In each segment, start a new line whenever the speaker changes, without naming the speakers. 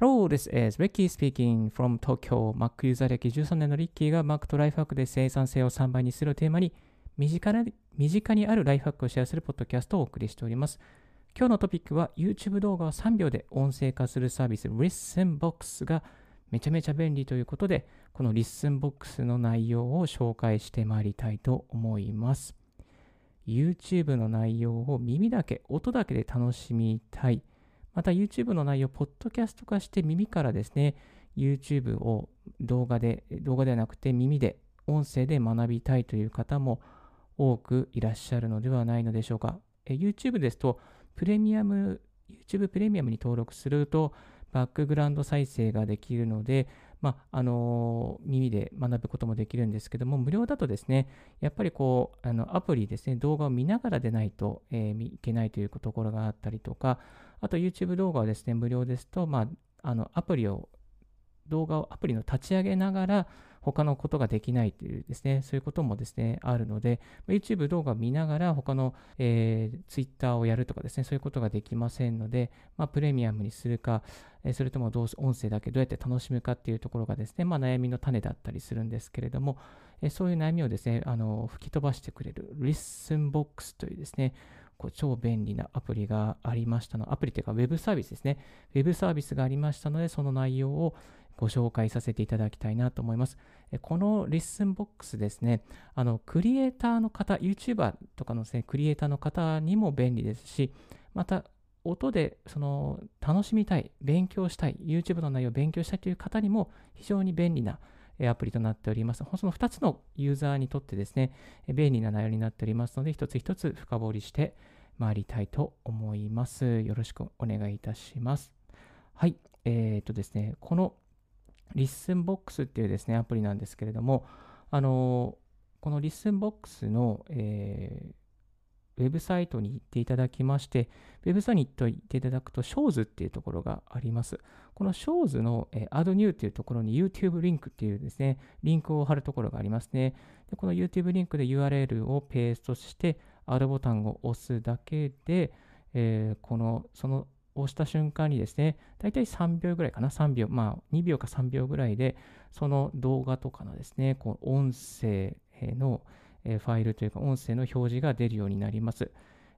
Hello, this is Ricky speaking from Tokyo. Mac ユーザー歴13年のリッキーが Mac とライフハックで生産性を3倍にするテーマに身近身近にあるライフハックをシェアするポッドキャストをお送りしております。今日のトピックは YouTube 動画を3秒で音声化するサービス ListenBox がめちゃめちゃ便利ということでこの ListenBox の内容を紹介してまいりたいと思います。YouTube の内容を耳だけ、音だけで楽しみたい。また YouTube の内容をポッドキャスト化して耳からですね、YouTube を動画で、動画ではなくて耳で、音声で学びたいという方も多くいらっしゃるのではないのでしょうか。YouTube ですと、プレミアム、YouTube プレミアムに登録すると、バックグラウンド再生ができるので、まあ、あの耳で学ぶこともできるんですけども、無料だとですね、やっぱりこう、あのアプリですね、動画を見ながらでないと、えー、いけないというところがあったりとか、あと YouTube 動画はですね、無料ですと、まあ、あのアプリを、動画をアプリの立ち上げながら、他のことができないというですね、そういうこともですね、あるので、YouTube 動画を見ながら他の、えー、Twitter をやるとかですね、そういうことができませんので、まあ、プレミアムにするか、えそれともどう音声だけどうやって楽しむかっていうところがですね、まあ、悩みの種だったりするんですけれども、えそういう悩みをですね、あの吹き飛ばしてくれる ListenBox というですね、こう超便利なアプリがありましたの。アプリというか、ウェブサービスですね。ウェブサービスがありましたので、その内容をご紹介させていただきたいなと思います。この Listenbox ですね、あの、クリエイターの方、YouTuber とかのですね、クリエイターの方にも便利ですし、また、音でその楽しみたい、勉強したい、YouTube の内容を勉強したいという方にも非常に便利なアプリとなっております。その2つのユーザーにとってですね、便利な内容になっておりますので、一つ一つ深掘りしてまいりたいと思います。よろしくお願いいたします。はい。えっ、ー、とですね、この Listenbox っていうですね、アプリなんですけれども、あのこの Listenbox の、えー、ウェブサイトに行っていただきまして、ウェブサイトに行っていただくと、SHOWS っていうところがあります。この SHOWS の、えー、Add New っていうところに YouTube リンクっていうですね、リンクを貼るところがありますね。でこの YouTube リンクで URL をペーストして、Add ボタンを押すだけで、えー、この、その押した瞬間にですね、だいたい3秒ぐらいかな、3秒、まあ2秒か3秒ぐらいで、その動画とかのですね、こう音声の、えファイルというか音声の表示が出るようになります。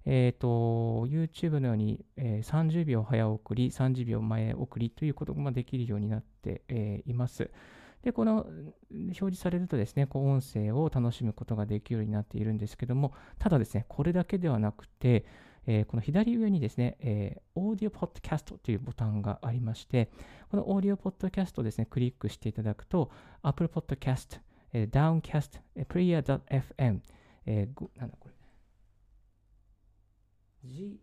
えっ、ー、と、YouTube のように、え、30秒早送り、30秒前送りということができるようになって、え、います。で、この表示されるとですね、こう音声を楽しむことができるようになっているんですけども、ただですね、これだけではなくて、えー、この左上にですね、えー、オーディオポッドキャストというボタンがありまして、このオーディオポッドキャストをですね、クリックしていただくと、Apple Podcast、えー、Downcast、Player.fm、えー、なんだこれ、G、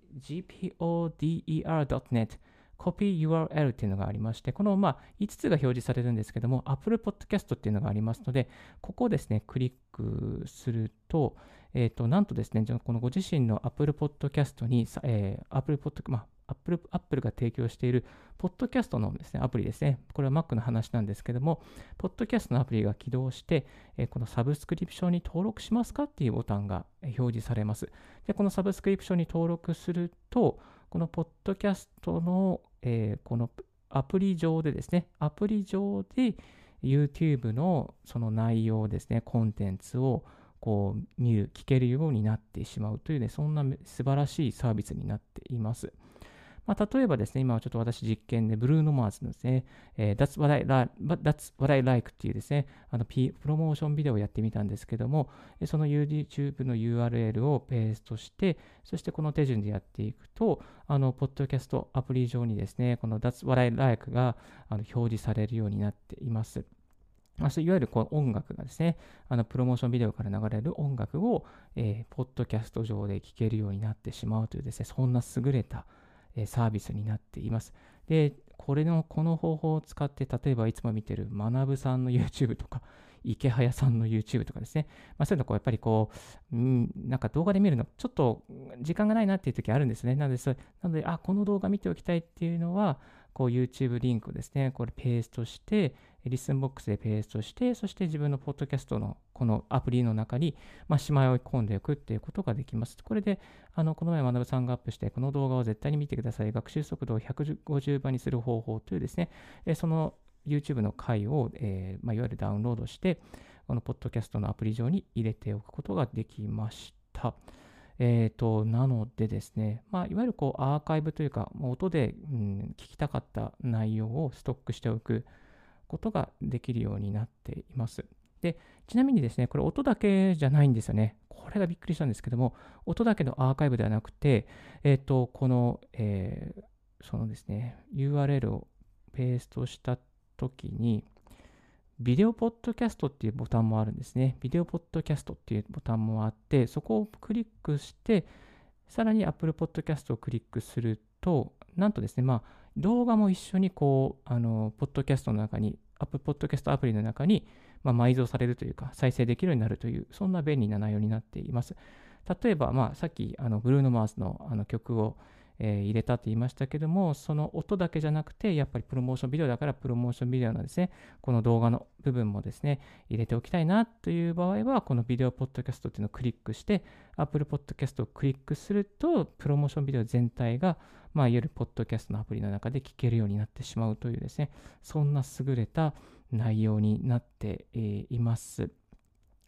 gpoder.net、コピー URL っていうのがありまして、このまあ5つが表示されるんですけども、Apple Podcast っていうのがありますので、ここをですね、クリックすると、えっ、ー、と、なんとですね、このご自身の Apple Podcast に、えー、Apple Podcast、まあ、Apple, Apple が提供している、ポッドキャストのですね、アプリですね。これは Mac の話なんですけども、ポッドキャストのアプリが起動して、えー、このサブスクリプションに登録しますかっていうボタンが表示されます。で、このサブスクリプションに登録すると、このポッドキャストの、えー、このアプリ上でですね、アプリ上で YouTube のその内容ですね、コンテンツをこう見る、聞けるようになってしまうというね、そんな素晴らしいサービスになっています。まあ、例えばですね、今はちょっと私実験で、ブルーノマーズのですね、えー、That's, what I, That's What I Like っていうですね、あの、P、プロモーションビデオをやってみたんですけども、その YouTube の URL をペーストして、そしてこの手順でやっていくと、あの、ポッドキャストアプリ上にですね、この That's What I Like があの表示されるようになっています。まあ、いわゆるこう音楽がですね、あのプロモーションビデオから流れる音楽を、えー、ポッドキャスト上で聴けるようになってしまうというですね、そんな優れたサービスになっています。で、これの、この方法を使って、例えばいつも見てる学さんの YouTube とか、池早さんの YouTube とかですね、まあ、そういうのこうやっぱりこう、うん、なんか動画で見るのちょっと時間がないなっていう時あるんですね。なので、それなのであ、この動画見ておきたいっていうのは、こう YouTube リンクをですね、これペーストして、リスンボックスでペーストして、そして自分のポッドキャストのこのアプリの中に、まあ、しまい込んでおくっていうことができます。これで、あのこの前、学さんがアップして、この動画を絶対に見てください。学習速度を150倍にする方法というですね、その YouTube の回を、えー、まあ、いわゆるダウンロードして、このポッドキャストのアプリ上に入れておくことができました。えーと、なのでですね、まあ、いわゆるこうアーカイブというか、音で、うん、聞きたかった内容をストックしておくことができるようになっています。で、ちなみにですね、これ音だけじゃないんですよね。これがびっくりしたんですけども、音だけのアーカイブではなくて、えっ、ー、と、この、えー、そのですね、URL をペーストしたときに、ビデオポッドキャストっていうボタンもあるんですね。ビデオポッドキャストっていうボタンもあって、そこをクリックして、さらに Apple Podcast をクリックすると、なんとですね、まあ、動画も一緒にこう、あの、ポッドキャストの中に、アップポッドキャストアプリの中に、まあ、埋蔵されるというか、再生できるようになるという、そんな便利な内容になっています。例えば、まあ、さっき、あの、ブルーノ・マーズのあの曲を、えー、入れたと言いましたけども、その音だけじゃなくて、やっぱりプロモーションビデオだから、プロモーションビデオのですね、この動画の部分もですね、入れておきたいなという場合は、このビデオポッドキャストっていうのをクリックして、Apple Podcast をクリックすると、プロモーションビデオ全体が、まあ、いわゆるポッドキャストのアプリの中で聞けるようになってしまうというですね、そんな優れた内容になっています。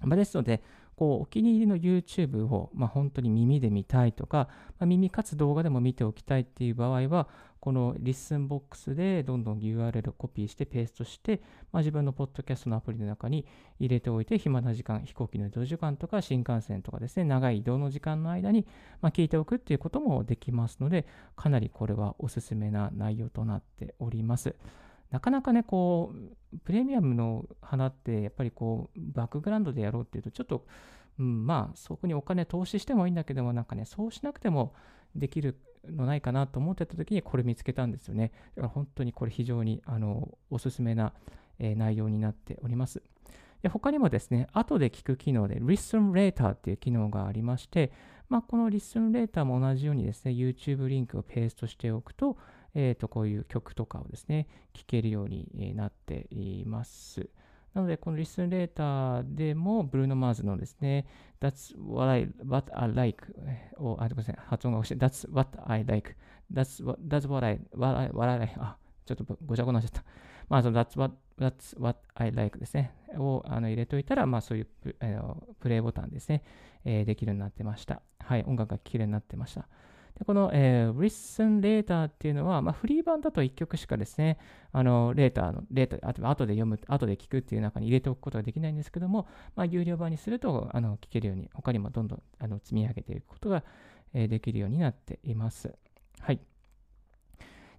まあ、ですので、こうお気に入りの YouTube を、まあ、本当に耳で見たいとか、まあ、耳かつ動画でも見ておきたいっていう場合は、この Listenbox でどんどん URL をコピーしてペーストして、まあ、自分のポッドキャストのアプリの中に入れておいて、暇な時間、飛行機の移動時間とか新幹線とかですね、長い移動の時間の間に、ま、聞いておくっていうこともできますので、かなりこれはおすすめな内容となっております。なかなかね、こう、プレミアムの花って、やっぱりこう、バックグラウンドでやろうっていうと、ちょっと、うん、まあ、そこにお金投資してもいいんだけども、なんかね、そうしなくてもできるのないかなと思ってた時に、これ見つけたんですよね。だから本当にこれ非常に、あの、おすすめな、えー、内容になっております。で他にもですね、後で聞く機能で Listen Later っていう機能がありまして、まあ、この Listen Later も同じようにですね、YouTube リンクをペーストしておくと、えー、とこういう曲とかをですね、聴けるようになっています。なので、このリスンレーターでも、ブルーノ・マーズのですね、That's what I, what I like を、あ、ごめんなさい、発音が欲しい。That's what I like. That's what, that's what I, what I, what I like. あ、ちょっとごちゃごちゃになっちゃった。まあ、その That's what, that's what I like ですね。をあの入れといたら、まあ、そういうプ,、えー、プレイボタンですね、えー、できるようになってました。はい、音楽が綺麗になってました。この、えー、Listen Later っていうのは、まあ、フリー版だと1曲しかですね、あの、 Later の、 Later、後で読む、後で聞くっていう中に入れておくことはできないんですけども、まあ、有料版にすると、あの、聞けるように、他にもどんどん、あの、積み上げていくことが、え、できるようになっています。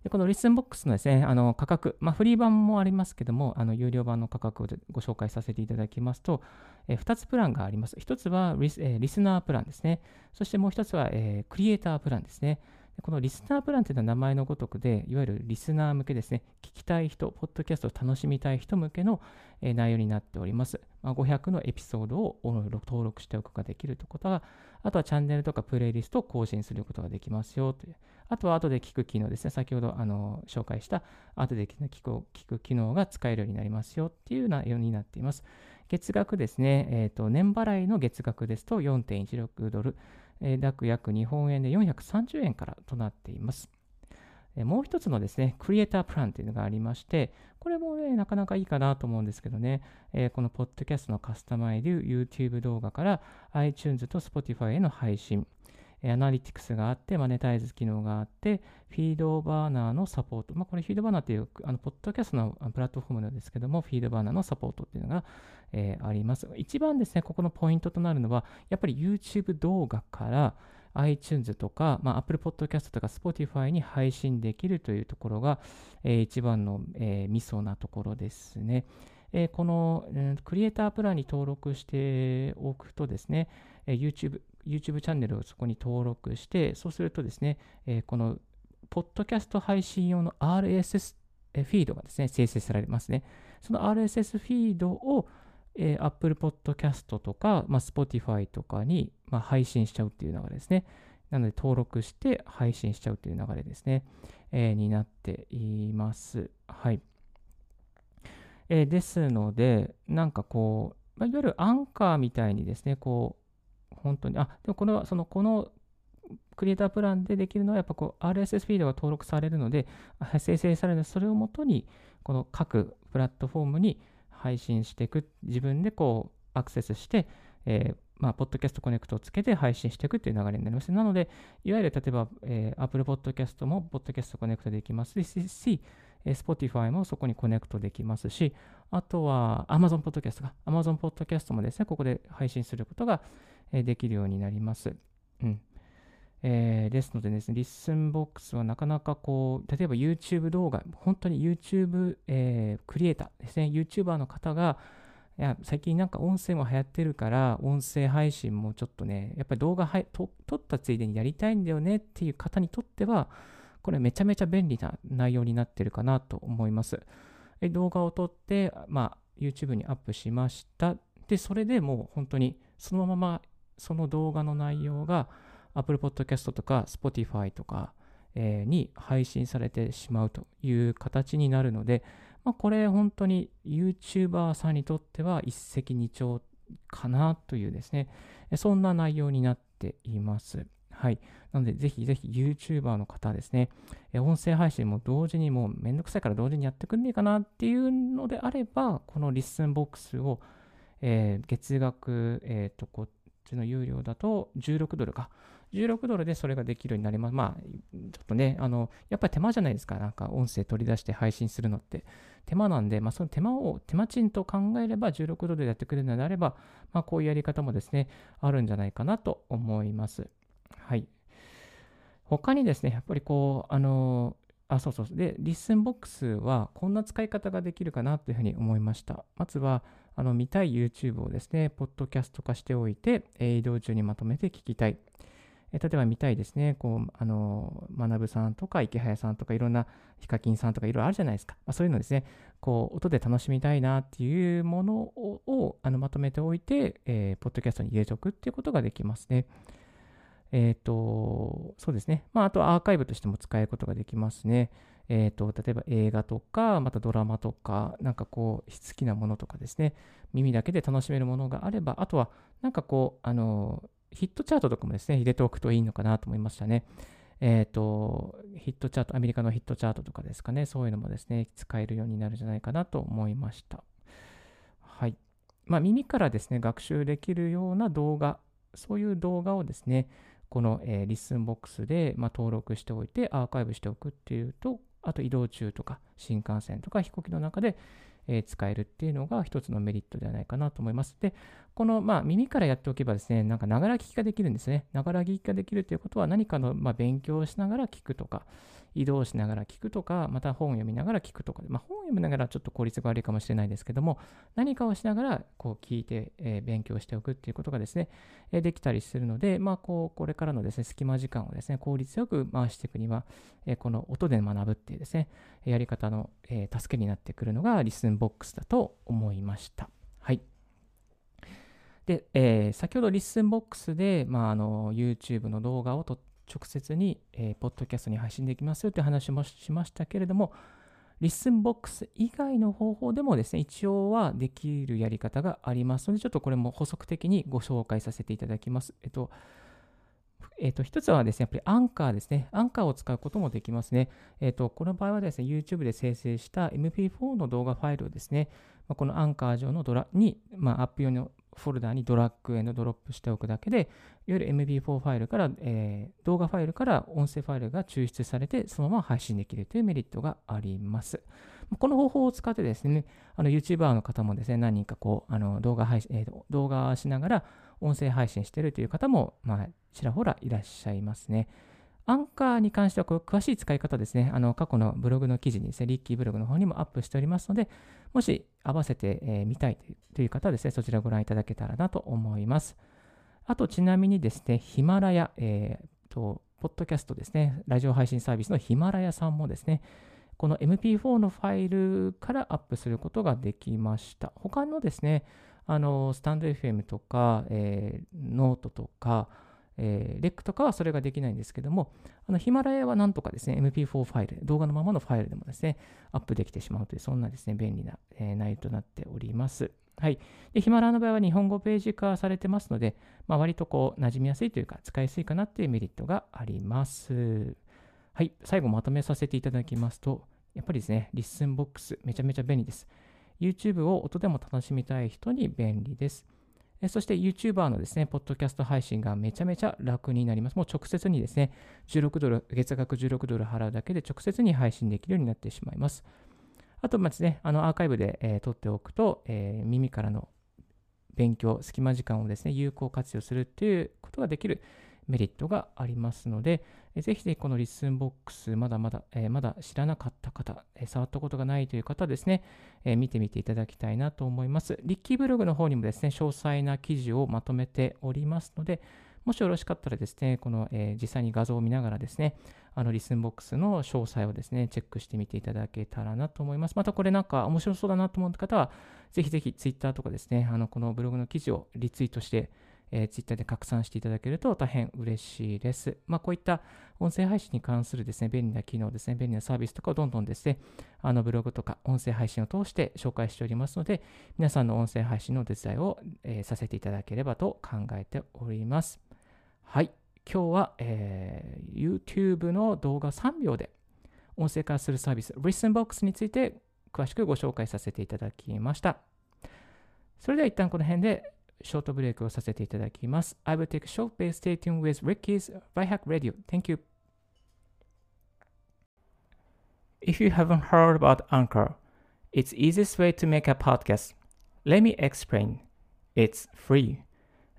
でこの Listenbox のですね、あの価格、まあ、フリー版もありますけども、あの有料版の価格をご紹介させていただきますと、えー、2つプランがあります。1つはリス,、えー、リスナープランですね。そしてもう1つは、えー、クリエイタープランですね。このリスナープランというのは名前のごとくで、いわゆるリスナー向けですね、聞きたい人、ポッドキャストを楽しみたい人向けの、内容になっております。まあ、500のエピソードを登録しておくことができるということは、あとはチャンネルとかプレイリストを更新することができますよという。あとは後で聞く機能ですね。先ほどあの紹介した後で聞く聞く機能が使えるようになりますよっていう内容になっています。月額ですね、えーと、年払いの月額ですと4.16ドル、えー、約約日本円で430円からとなっています。えー、もう一つのですね、クリエイタープランというのがありまして、これもね、なかなかいいかなと思うんですけどね、えー、このポッドキャストのカスタマイズ YouTube 動画から iTunes と Spotify への配信、アナリティクスがあって、マネタイズ機能があって、フィードバーナーのサポート。まあ、これフィードバーナーっていう、あの、ポッドキャストのプラットフォームなんですけども、フィードバーナーのサポートっていうのが、えー、あります。一番ですね、ここのポイントとなるのは、やっぱり YouTube 動画から iTunes とか、まあ、Apple Podcast とか Spotify に配信できるというところが、えー、一番の、えー、ミソなところですね。えー、この、えー、クリエイタープランに登録しておくとですね、えー、YouTube、YouTube チャンネルをそこに登録して、そうするとですね、え、この、ポッドキャスト配信用の RSS フィードがですね、生成されますね。その RSS フィードをえー、Apple Podcast とか、まあ、Spotify とかに、まあ、配信しちゃうっていう流れですね。なので登録して配信しちゃうという流れですね、えー、になっています。はい。えー、ですので、なんかこう、まあ、いわゆるアンカーみたいにですね、こう、本当に、あ、でもこれは、その、このクリエイタープランでできるのは、やっぱこう、RSS フィードが登録されるので、生成されるのでそれをもとに、この各プラットフォームに配信していく、自分でこう、アクセスして、えー、まあ、ポッドキャストコネクトをつけて配信していくという流れになります。なので、いわゆる例えば、えー、Apple Podcast もポッドキャストコネクトできますし、Spotify もそこにコネクトできますし、あとは Amazon Podcast が、Amazon Podcast もですね、ここで配信することができるようになります。うんえー、ですのでですね、 Listenbox はなかなかこう、例えば YouTube 動画、本当に YouTube、えー、クリエイターですね、YouTuber の方が、いや最近なんか音声も流行ってるから、音声配信もちょっとね、やっぱり動画は撮ったついでにやりたいんだよねっていう方にとっては、これめちゃめちゃ便利な内容になってるかなと思います。え動画を撮って、まあ、YouTube にアップしました。で、それでもう本当にそのままその動画の内容が Apple Podcast とか Spotify とか、に配信されてしまうという形になるので、まあ、これ本当に YouTuber さんにとっては一石二鳥かなというですね、そんな内容になっています。はい。なので、ぜひぜひ YouTuber の方ですね、音声配信も同時にもうめんどくさいから同時にやってくんねえかなっていうのであれば、この Listenbox を、えー、月額、えっ、ー、と、ちの有料だと16ドルか。16ドルでそれができるようになります。まあ、ちょっとね、あの、やっぱり手間じゃないですか。なんか音声取り出して配信するのって。手間なんで、まあ、その手間を手間賃と考えれば16ドルでやってくれるのであれば、まあ、こういうやり方もですね、あるんじゃないかなと思います。はい。他にですね、やっぱりこう、あの、あ、そうそう。で、 Listenbox はこんな使い方ができるかなというふうに思いました。まずは、あの見たい YouTube をですね、ポッドキャスト化しておいて、移動中にまとめて聞きたい。え例えば見たいですね、こう、あの、学さんとか池早さんとかいろんなヒカキンさんとかいろいろあるじゃないですか。まあ、そういうのですね、こう、音で楽しみたいなっていうものををあのまとめておいて、えー、ポッドキャストに入れておくっていうことができますね。えっ、ー、と、そうですね。まあ、あとアーカイブとしても使えることができますね。えっ、ー、と、例えば映画とか、またドラマとか、なんかこう、好きなものとかですね、耳だけで楽しめるものがあれば、あとは、なんかこう、あの、ヒットチャートとかもですね、入れておくといいのかなと思いましたね。えっ、ー、と、ヒットチャート、アメリカのヒットチャートとかですかね、そういうのもですね、使えるようになるんじゃないかなと思いました。はい。まあ、耳からですね、学習できるような動画、そういう動画をですね、この、えー、 Listenbox で、まあ、登録しておいて、アーカイブしておくっていうと、あと移動中とか、新幹線とか飛行機の中で、え使えるっていうのが一つのメリットではないかなと思います。で、この、まあ、耳からやっておけばですね、なんか、ながら聞きができるんですね。ながら聞きができるということは、何かの、まあ、勉強をしながら聞くとか、移動しながら聞くとか、また本を読みながら聞くとかで、まあ、本を読みながらちょっと効率が悪いかもしれないですけども、何かをしながらこう聞いて、え、勉強しておくっていうことがですね、え、できたりするので、まあ、こう、これからのですね、隙間時間をですね、効率よく回していくには、え、この音で学ぶっていうですね、やり方の、え助けになってくるのが Listenbox だと思いました。はい。で、えー、先ほど Listenbox で、まあ、あの YouTube の動画をと直接に、えー、ポッドキャストに配信できますよという話もしましたけれども、 Listenbox 以外の方法でもですね、一応はできるやり方がありますので、ちょっとこれも補足的にご紹介させていただきます。えっと、えっと、一つはですね、やっぱりアンカーですね。アンカーを使うこともできますね。えっと、この場合はですね、YouTube で生成した MP4 の動画ファイルをですね、このアンカー上のドラに、まあ、アップ用のフォルダにドラッグエンドドロップしておくだけで、いわゆる MP4 ファイルから、えー、動画ファイルから音声ファイルが抽出されて、そのまま配信できるというメリットがあります。この方法を使ってですね、あの YouTuber の方もですね、何人かこう、あの動画配信、えー、動画しながら音声配信してるという方も、まあ、ちらほらいらっしゃいますね。アンカーに関しては詳しい使い方ですね、あの過去のブログの記事にですね、リッキーブログの方にもアップしておりますので、もし合わせて、えー、見たいという方はですね、そちらをご覧いただけたらなと思います。あと、ちなみにですね、ヒマラヤ、えー、と、ポッドキャストですね、ラジオ配信サービスのヒマラヤさんもですね、この MP4 のファイルからアップすることができました。他のですね、あのスタンド FM とか、えー、ノートとか、えー、レックとかはそれができないんですけども、あのヒマラヤはなんとかですね、MP4 ファイル、動画のままのファイルでもですね、アップできてしまうという、そんなですね、便利な、えー、内容となっております。はい。で、ヒマラヤの場合は日本語ページ化されてますので、まあ、割とこう、馴染みやすいというか、使いやすいかなっていうメリットがあります。はい。最後まとめさせていただきますと、やっぱりですね、 Listenbox、めちゃめちゃ便利です。YouTube を音でも楽しみたい人に便利です。そして YouTuber のですね、ポッドキャスト配信がめちゃめちゃ楽になります。もう直接にですね、16ドル、月額16ドル払うだけで直接に配信できるようになってしまいます。あと、まずね、あのアーカイブで、えー、撮っておくと、えー、耳からの勉強、隙間時間をですね、有効活用するっていうことができるメリットがありますので、ぜひぜひこの Listenbox、まだまだ、えー、まだ知らなかった方、えー、触ったことがないという方ですね、えー、見てみていただきたいなと思います。リッキーブログの方にもですね、詳細な記事をまとめておりますので、もしよろしかったらですね、この、え実際に画像を見ながらですね、あのリスンボックスの詳細をですね、チェックしてみていただけたらなと思います。またこれなんか面白そうだなと思った方は、ぜひぜひ Twitter とかですね、あのこのブログの記事をリツイートして、えー、Twitter で拡散していただけると大変嬉しいです。まあ、こういった音声配信に関するですね、便利な機能ですね、便利なサービスとかをどんどんですね、あのブログとか音声配信を通して紹介しておりますので、皆さんの音声配信のお手伝いを、えー、させていただければと考えております。はい。今日は、えー、YouTube の動画3秒で音声化するサービス、ListenBox について詳しくご紹介させていただきました。それでは一旦この辺で ショートブレイクをさせていただきます。I will take a short break. Stay tuned with Ricky's Right Hack Radio. Thank you. If you haven't heard about Anchor, it's easiest way to make a podcast. Let me explain. It's free.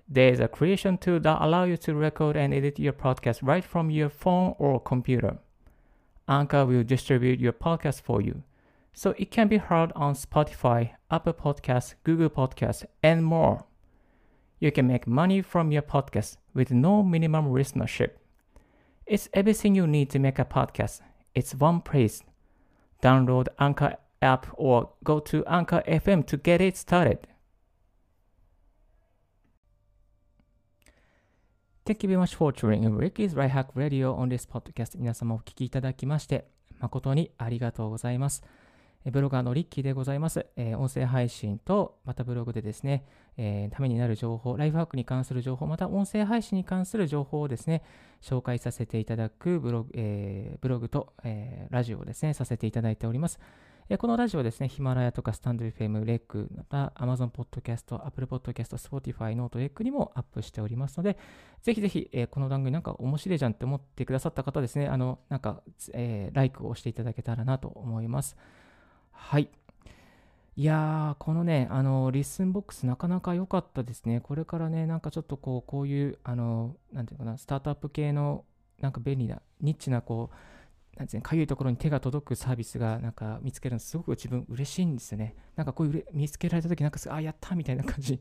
There is a creation tool that allows you to record and edit your podcast right from your phone or computer. Anchor will distribute your podcast for you, so it can be heard on Spotify, Apple Podcasts, Google Podcasts, and more. You can make money from your podcast with no minimum listenership. It's everything you need to make a podcast. It's one place. Download Anchor app or go to Anchor FM to get it started. Thank you very much for tuning in Ricky's Right Hack Radio on this podcast. 皆様お聞きいただきまして、誠にありがとうございます。 ブロガーのリッキーでございます。えー、音声配信と、またブログでですね、えー、ためになる情報、ライフハックに関する情報、また音声配信に関する情報をですね、紹介させていただくブログ,、えー、ブログと、えー、ラジオをですね、させていただいております。えこのラジオはですね、ヒマラヤとかスタンド FM、レック、また Amazon Podcast、Apple Podcast、Spotify、 note、レックにもアップしておりますので、ぜひぜひ、えー、この番組なんか面白いじゃんって思ってくださった方ですね、あの、なんか、えー、ライクを押していただけたらなと思います。はい。いやー、このね、あの、 Listenbox なかなか良かったですね。これからね、なんかちょっとこう、こういう、あの、なんていうかな、スタートアップ系の、なんか便利な、ニッチな、こう、なんていうかゆいところに手が届くサービスが、なんか見つけるのすごく自分嬉しいんですよね。なんかこういう見つけられた時なんかあ、やったみたいな感じ。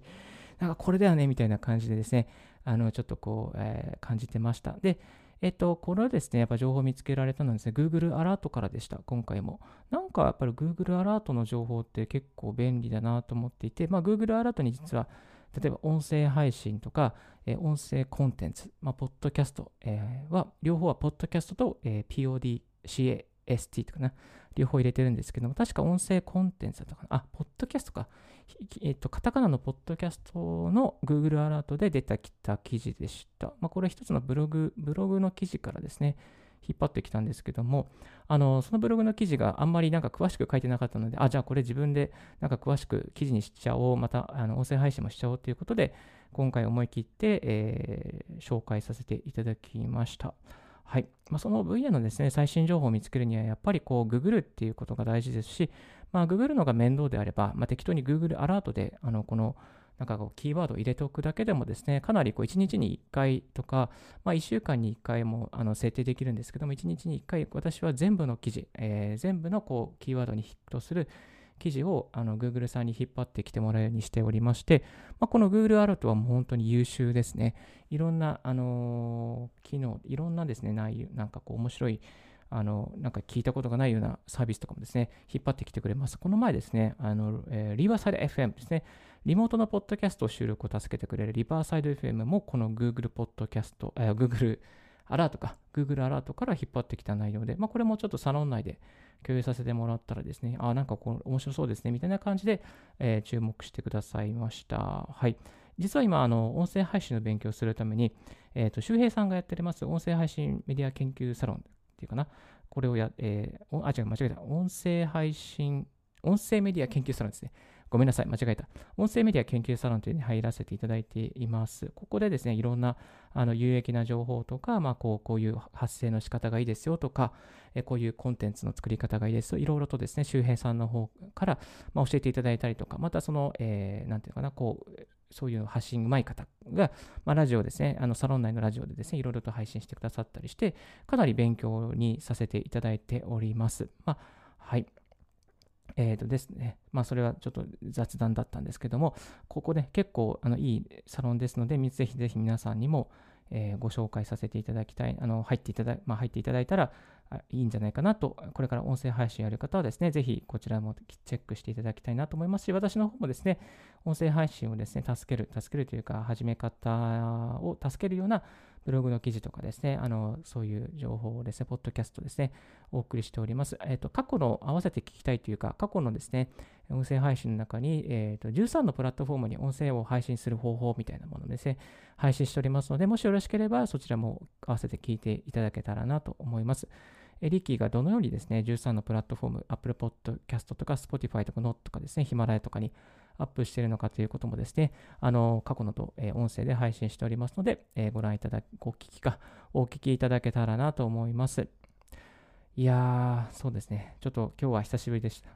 なんかこれだよねみたいな感じでですね、あの、ちょっとこう、えー、感じてました。で、えっと、これはですね、やっぱ情報見つけられたのはですね、Google アラートからでした、今回も。なんかやっぱり Google アラートの情報って結構便利だなと思っていて、まあ、Google アラートに実は、例えば音声配信とか、えー、音声コンテンツ、まあ、ポッドキャスト、えー、は、両方はポッドキャストと、えー、PODCAST とかな、両方入れてるんですけども、確か音声コンテンツだったかな。あ、ポッドキャストか。えっと、カタカナのポッドキャストの Google アラートで出てきた記事でした。まあ、これ一つのブログ、ブログの記事からですね、引っ張ってきたんですけども、あの、そのブログの記事があんまりなんか詳しく書いてなかったので、あ、じゃあこれ自分でなんか詳しく記事にしちゃおう、また、あの、音声配信もしちゃおうということで、今回思い切って、えー、紹介させていただきました。はい。まあ、その分野のですね、最新情報を見つけるには、やっぱりこう、ググるっていうことが大事ですし、まあ、ググるのが面倒であれば、まあ、適当に Google アラートで、あの、この、なんかこう、キーワードを入れておくだけでもですね、かなりこう、1日に1回とか、まあ、1週間に1回も、あの、設定できるんですけども、1日に1回、私は全部の記事、えー、全部のこう、キーワードにヒットする、記事をあの Google さんに引っ張ってきてもらうようにしておりまして、まあ、この Google アラートはもう本当に優秀ですね。いろんな、あのー、機能、いろんなですね、内容、なんかこう面白いあの、なんか聞いたことがないようなサービスとかもですね、引っ張ってきてくれます。この前ですね、あの、えー、リバーサイド FM ですね、リモートのポッドキャストを収録を助けてくれるリバーサイド FM もこの Google ポッドキャスト、えー、Google アラートか、Google アラートから引っ張ってきた内容で、まあ、これもちょっとサロン内で共有させてもらったらですね、あ、なんかこう面白そうですね、みたいな感じで、えー、注目してくださいました。はい。実は今、あの、音声配信の勉強をするために、えっ、ー、と、周平さんがやっております音声配信メディア研究サロンっていうかな、これをや、えー、あ、違う、間違えた。音声配信、音声メディア研究サロンですね。ごめんなさい、間違えた。音声メディア研究サロンというのに入らせていただいています。ここでですね、いろんなあの有益な情報とか、まあ、こうこういう発声の仕方がいいですよとか、えこういうコンテンツの作り方がいいですよ。いろいろとですね、周平さんの方から、まあ、教えていただいたりとか、またその、えー、なんていうかな、こう、そういう発信うまい方が、まあ、ラジオですね、あのサロン内のラジオでですね、いろいろと配信してくださったりして、かなり勉強にさせていただいております。まあ、はい。えーとですね、まあそれはちょっと雑談だったんですけども、ここで結構あのいいサロンですので、ぜひぜひ皆さんにも、えー、ご紹介させていただきたい、あの入っていただ、まあ、入っていただいたらいいんじゃないかなと、これから音声配信やる方はですね、ぜひこちらもチェックしていただきたいなと思いますし、私の方もですね、音声配信をですね、助ける、助けるというか、始め方を助けるようなブログの記事とかですね、あの、そういう情報をですね、ポッドキャストですね、お送りしております。え、ー、と、過去の合わせて聞きたいというか、過去のですね、音声配信の中に、えっ、ー、と、13のプラットフォームに音声を配信する方法みたいなものですね、配信しておりますので、もしよろしければ、そちらも合わせて聞いていただけたらなと思います。リッキーがどのようにですね、13のプラットフォーム、Apple Podcast とか Spotify とか Not とかですね、ヒマラヤとかにアップしているのかということもですね、あの、過去のと、えー、音声で配信しておりますので、えー、ご覧いただき、ご聞きか、お聞きいただけたらなと思います。いやー、そうですね。ちょっと今日は久しぶりでした。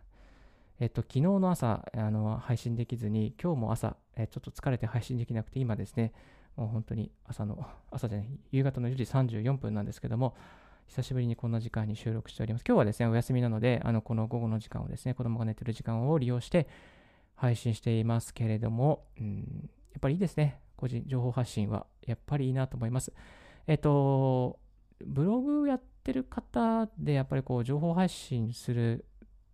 えっと、昨日の朝、あの、配信できずに、今日も朝、えちょっと疲れて配信できなくて、今ですね、もう本当に朝の、朝じゃない、夕方の4時34分なんですけども、久しぶりにこんな時間に収録しております。今日はですね、お休みなので、あの、この午後の時間をですね、子供が寝てる時間を利用して、配信していますけれども、うん、やっぱりいいですね。個人情報発信はやっぱりいいなと思います。えっと、ブログやってる方でやっぱりこう情報発信する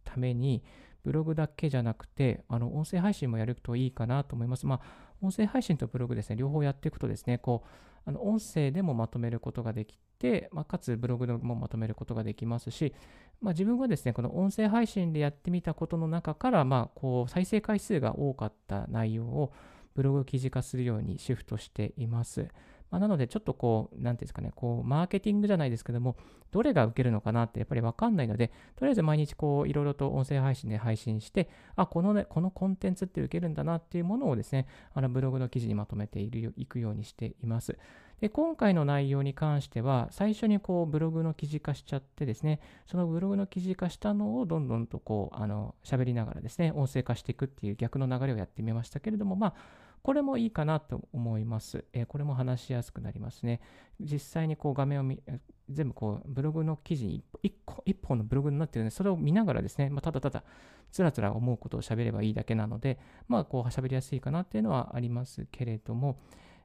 ために、ブログだけじゃなくて、あの、音声配信もやるといいかなと思います。まあ、音声配信とブログですね、両方やっていくとですね、こう、あの音声でもまとめることができて、まあ、かつブログでもまとめることができますし、まあ、自分はですね、この音声配信でやってみたことの中から、まあ、こう、再生回数が多かった内容をブログ記事化するようにシフトしています。まあ、なので、ちょっとこう、なんていうんですかね、こう、マーケティングじゃないですけども、どれが受けるのかなってやっぱりわかんないので、とりあえず毎日こう、いろいろと音声配信で配信して、あ、このね、このコンテンツって受けるんだなっていうものをですね、あの、ブログの記事にまとめているいくようにしています。で、今回の内容に関しては、最初にこう、ブログの記事化しちゃってですね、そのブログの記事化したのをどんどんとこう、あの、喋りながらですね、音声化していくっていう逆の流れをやってみましたけれども、まあ、これもいいかなと思います。えー、これも話しやすくなりますね。実際にこう画面を見、全部こうブログの記事に一個一本のブログになってるので、それを見ながらですね、まあ、ただただつらつら思うことを喋ればいいだけなので、まあこう喋りやすいかなっていうのはありますけれども、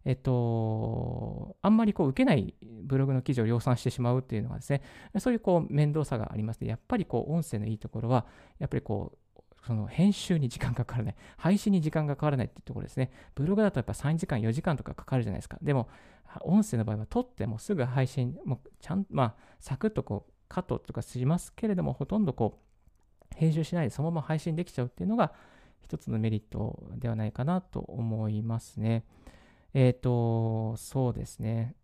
えっと、あんまりこう受けないブログの記事を量産してしまうっていうのはですね、そういうこう面倒さがありますね。やっぱりこう音声のいいところは、やっぱりこうその編集に時間かからない、配信に時間がかからないっていうところですね。ブログだとやっぱ3時間、4時間とかかかるじゃないですか。でも、音声の場合は撮ってもすぐ配信、もうちゃんまあ、サクッとこう、カットとかしますけれども、ほとんどこう、編集しないでそのまま配信できちゃうっていうのが、一つのメリットではないかなと思いますね。えっ、ー、と、そうですね。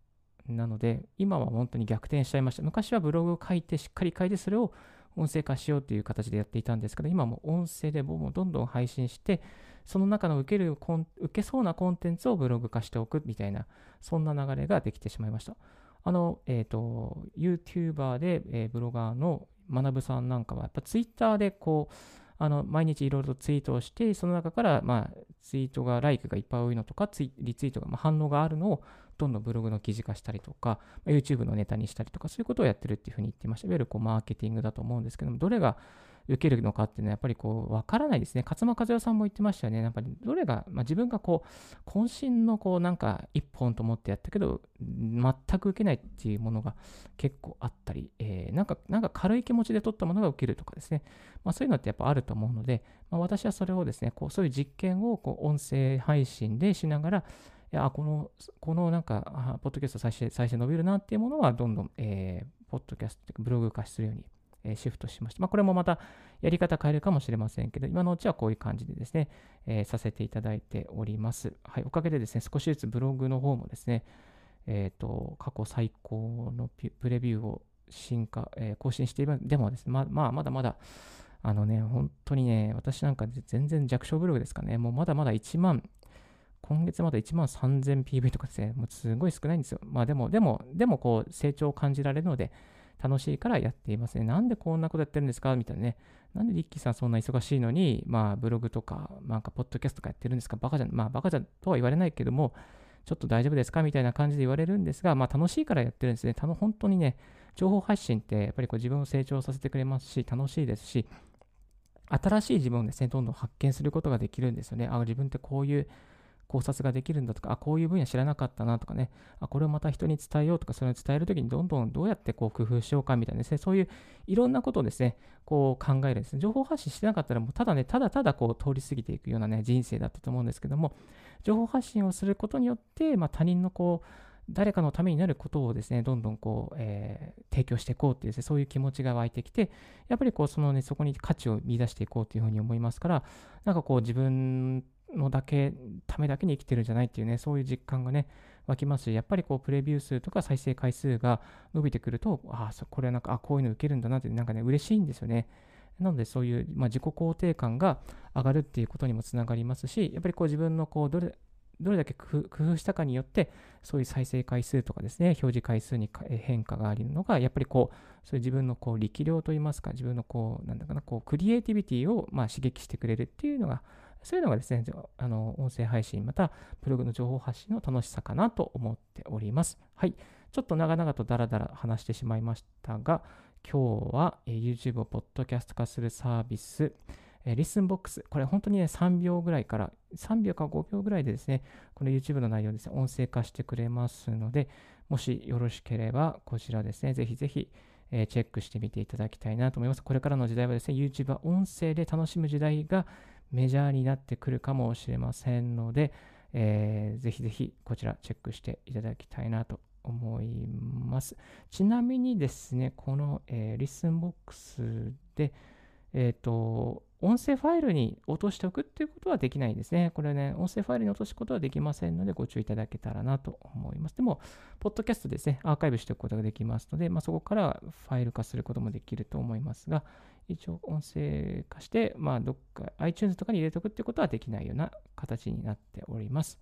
なので、今は本当に逆転しちゃいました。昔はブログを書いて、しっかり書いて、それを音声化しようという形でやっていたんですけど、今も音声でもうどんどん配信して、その中の受ける受けそうなコンテンツをブログ化しておくみたいな、そんな流れができてしまいました。あの、えっ、ー、と、YouTuber で、えー、ブロガーの学さんなんかは、やっぱ Twitter でこう、あの毎日いろいろとツイートをして、その中から、まあ、ツイートが、ライクがいっぱい多いのとか、ツイリツイートが、まあ、反応があるのをどんどんブログの記事化したりとか、YouTube のネタにしたりとか、そういうことをやってるっていうふうに言ってました。いわゆるこうマーケティングだと思うんですけども、どれが受けるのかっていうのはやっぱりこう分からないですね。勝間和代さんも言ってましたよね。やっぱりどれが、まあ、自分がこう渾身のこうなんか一本と思ってやったけど全く受けないっていうものが結構あったり、えー、なんかなんか軽い気持ちで取ったものが受けるとかですね。まあ、そういうのってやっぱあると思うので、まあ、私はそれをですね、こうそういう実験をこう音声配信でしながら、いや、この、このなんか、ポッドキャスト再生、再生伸びるなっていうものは、どんどん、えー、ポッドキャスト、ブログ化するようにえシフトしました。まあ、これもまたやり方変えるかもしれませんけど、今のうちはこういう感じでですね、えー、させていただいております。はい、おかげでですね、少しずつブログの方もですね、えっ、ー、と、過去最高のプレビューを進化、えー、更新しているでもですね、ままあ、まだまだ、あのね、本当にね、私なんか全然弱小ブログですかね、もうまだまだ1万、今月まだ1万 3000PV とかですね、もうすごい少ないんですよ。まあでも、でも、でもこう成長を感じられるので、楽しいからやっていますね。なんでこんなことやってるんですか？みたいなね。なんでリッキーさんそんな忙しいのに、まあ、ブログとか、なんか、ポッドキャストとかやってるんですか？バカじゃん、まあ、バカじゃんとは言われないけども、ちょっと大丈夫ですか？みたいな感じで言われるんですが、まあ、楽しいからやってるんですね。たの本当にね、情報発信ってやっぱりこう自分を成長させてくれますし、楽しいですし、新しい自分をですね、どんどん発見することができるんですよね。あ、自分ってこういう考察ができるんだとか、あ、こういう分野知らなかったなとかね、あ、これをまた人に伝えようとか、それを伝えるときにどんどんどうやってこう工夫しようかみたいなですね、そういういろんなことをですね、こう考えるんですね。情報発信してなかったら、もうただね、ただただこう通り過ぎていくようなね、人生だったと思うんですけども、情報発信をすることによって、まあ、他人のこう、誰かのためになることをですね、どんどんこう、えー、提供していこうっていうですね、そういう気持ちが湧いてきて、やっぱりこう、そのね、そこに価値を見出していこうというふうに思いますから、なんかこう、自分のだけ、ためだけに生きてるんじゃないっていうね、そういう実感がね、湧きますし、やっぱりこう、プレビュー数とか再生回数が伸びてくると、ああ、これはなんか、あこういうの受けるんだなって、なんかね、嬉しいんですよね。なので、そういう、まあ、自己肯定感が上がるっていうことにもつながりますし、やっぱりこう、自分のこう、どれ、どれだけ工夫したかによって、そういう再生回数とかですね、表示回数に変化があるのが、やっぱりこう、そういう自分のこう力量といいますか、自分のこう、なんだかな、こう、クリエイティビティをまあ刺激してくれるっていうのが、そういうのがですね、あの音声配信、またブログの情報発信の楽しさかなと思っております。はい。ちょっと長々とダラダラ話してしまいましたが、今日は YouTube をポッドキャスト化するサービス、リスンボックス、これ本当にね、3秒ぐらいから、3秒か5秒ぐらいでですね、この YouTube の内容ですね、音声化してくれますので、もしよろしければ、こちらですね、ぜひぜひ、えチェックしてみていただきたいなと思います。これからの時代はですね、YouTube は音声で楽しむ時代がメジャーになってくるかもしれませんので、えー、ぜひぜひこちらチェックしていただきたいなと思います。ちなみにですね、この、えー、リスンボックスで、えっ、ー、と、音声ファイルに落としておくっていうことはできないんですね。これね、音声ファイルに落とすことはできませんので、ご注意いただけたらなと思います。でも、ポッドキャストですね、アーカイブしておくことができますので、まあ、そこからファイル化することもできると思いますが、一応音声化して、まあ、どっか iTunes とかに入れておくってことはできないような形になっております。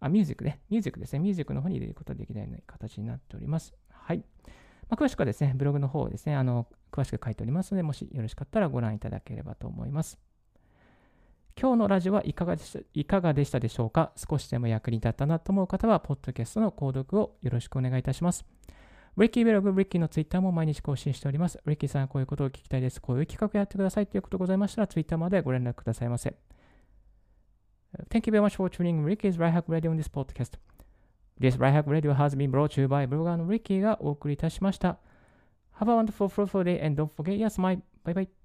あ、ミュージックね。ミュージックですね。ミュージックの方に入れることはできないような形になっております。はい。まあ、詳しくはですね、ブログの方をですね、あの、詳しく書いておりますので、もしよろしかったらご覧いただければと思います。今日のラジオはいかがでしたいかがでしたでしょうか？少しでも役に立ったなと思う方は、ポッドキャストの購読をよろしくお願いいたします。リッキーブログ、リッキーのツイッターも毎日更新しております。リッキーさん、こういうことを聞きたいです。こういう企画やってくださいということございましたら、ツイッターまでご連絡くださいませ。Thank you very much for tuning Ricky's Right Hack Radio on this podcast. This Right Hack Radio has been brought to you by ブロガーの Ricky がお送りいたしました。Have a wonderful, fruitful day and don't forget your smile. Bye bye.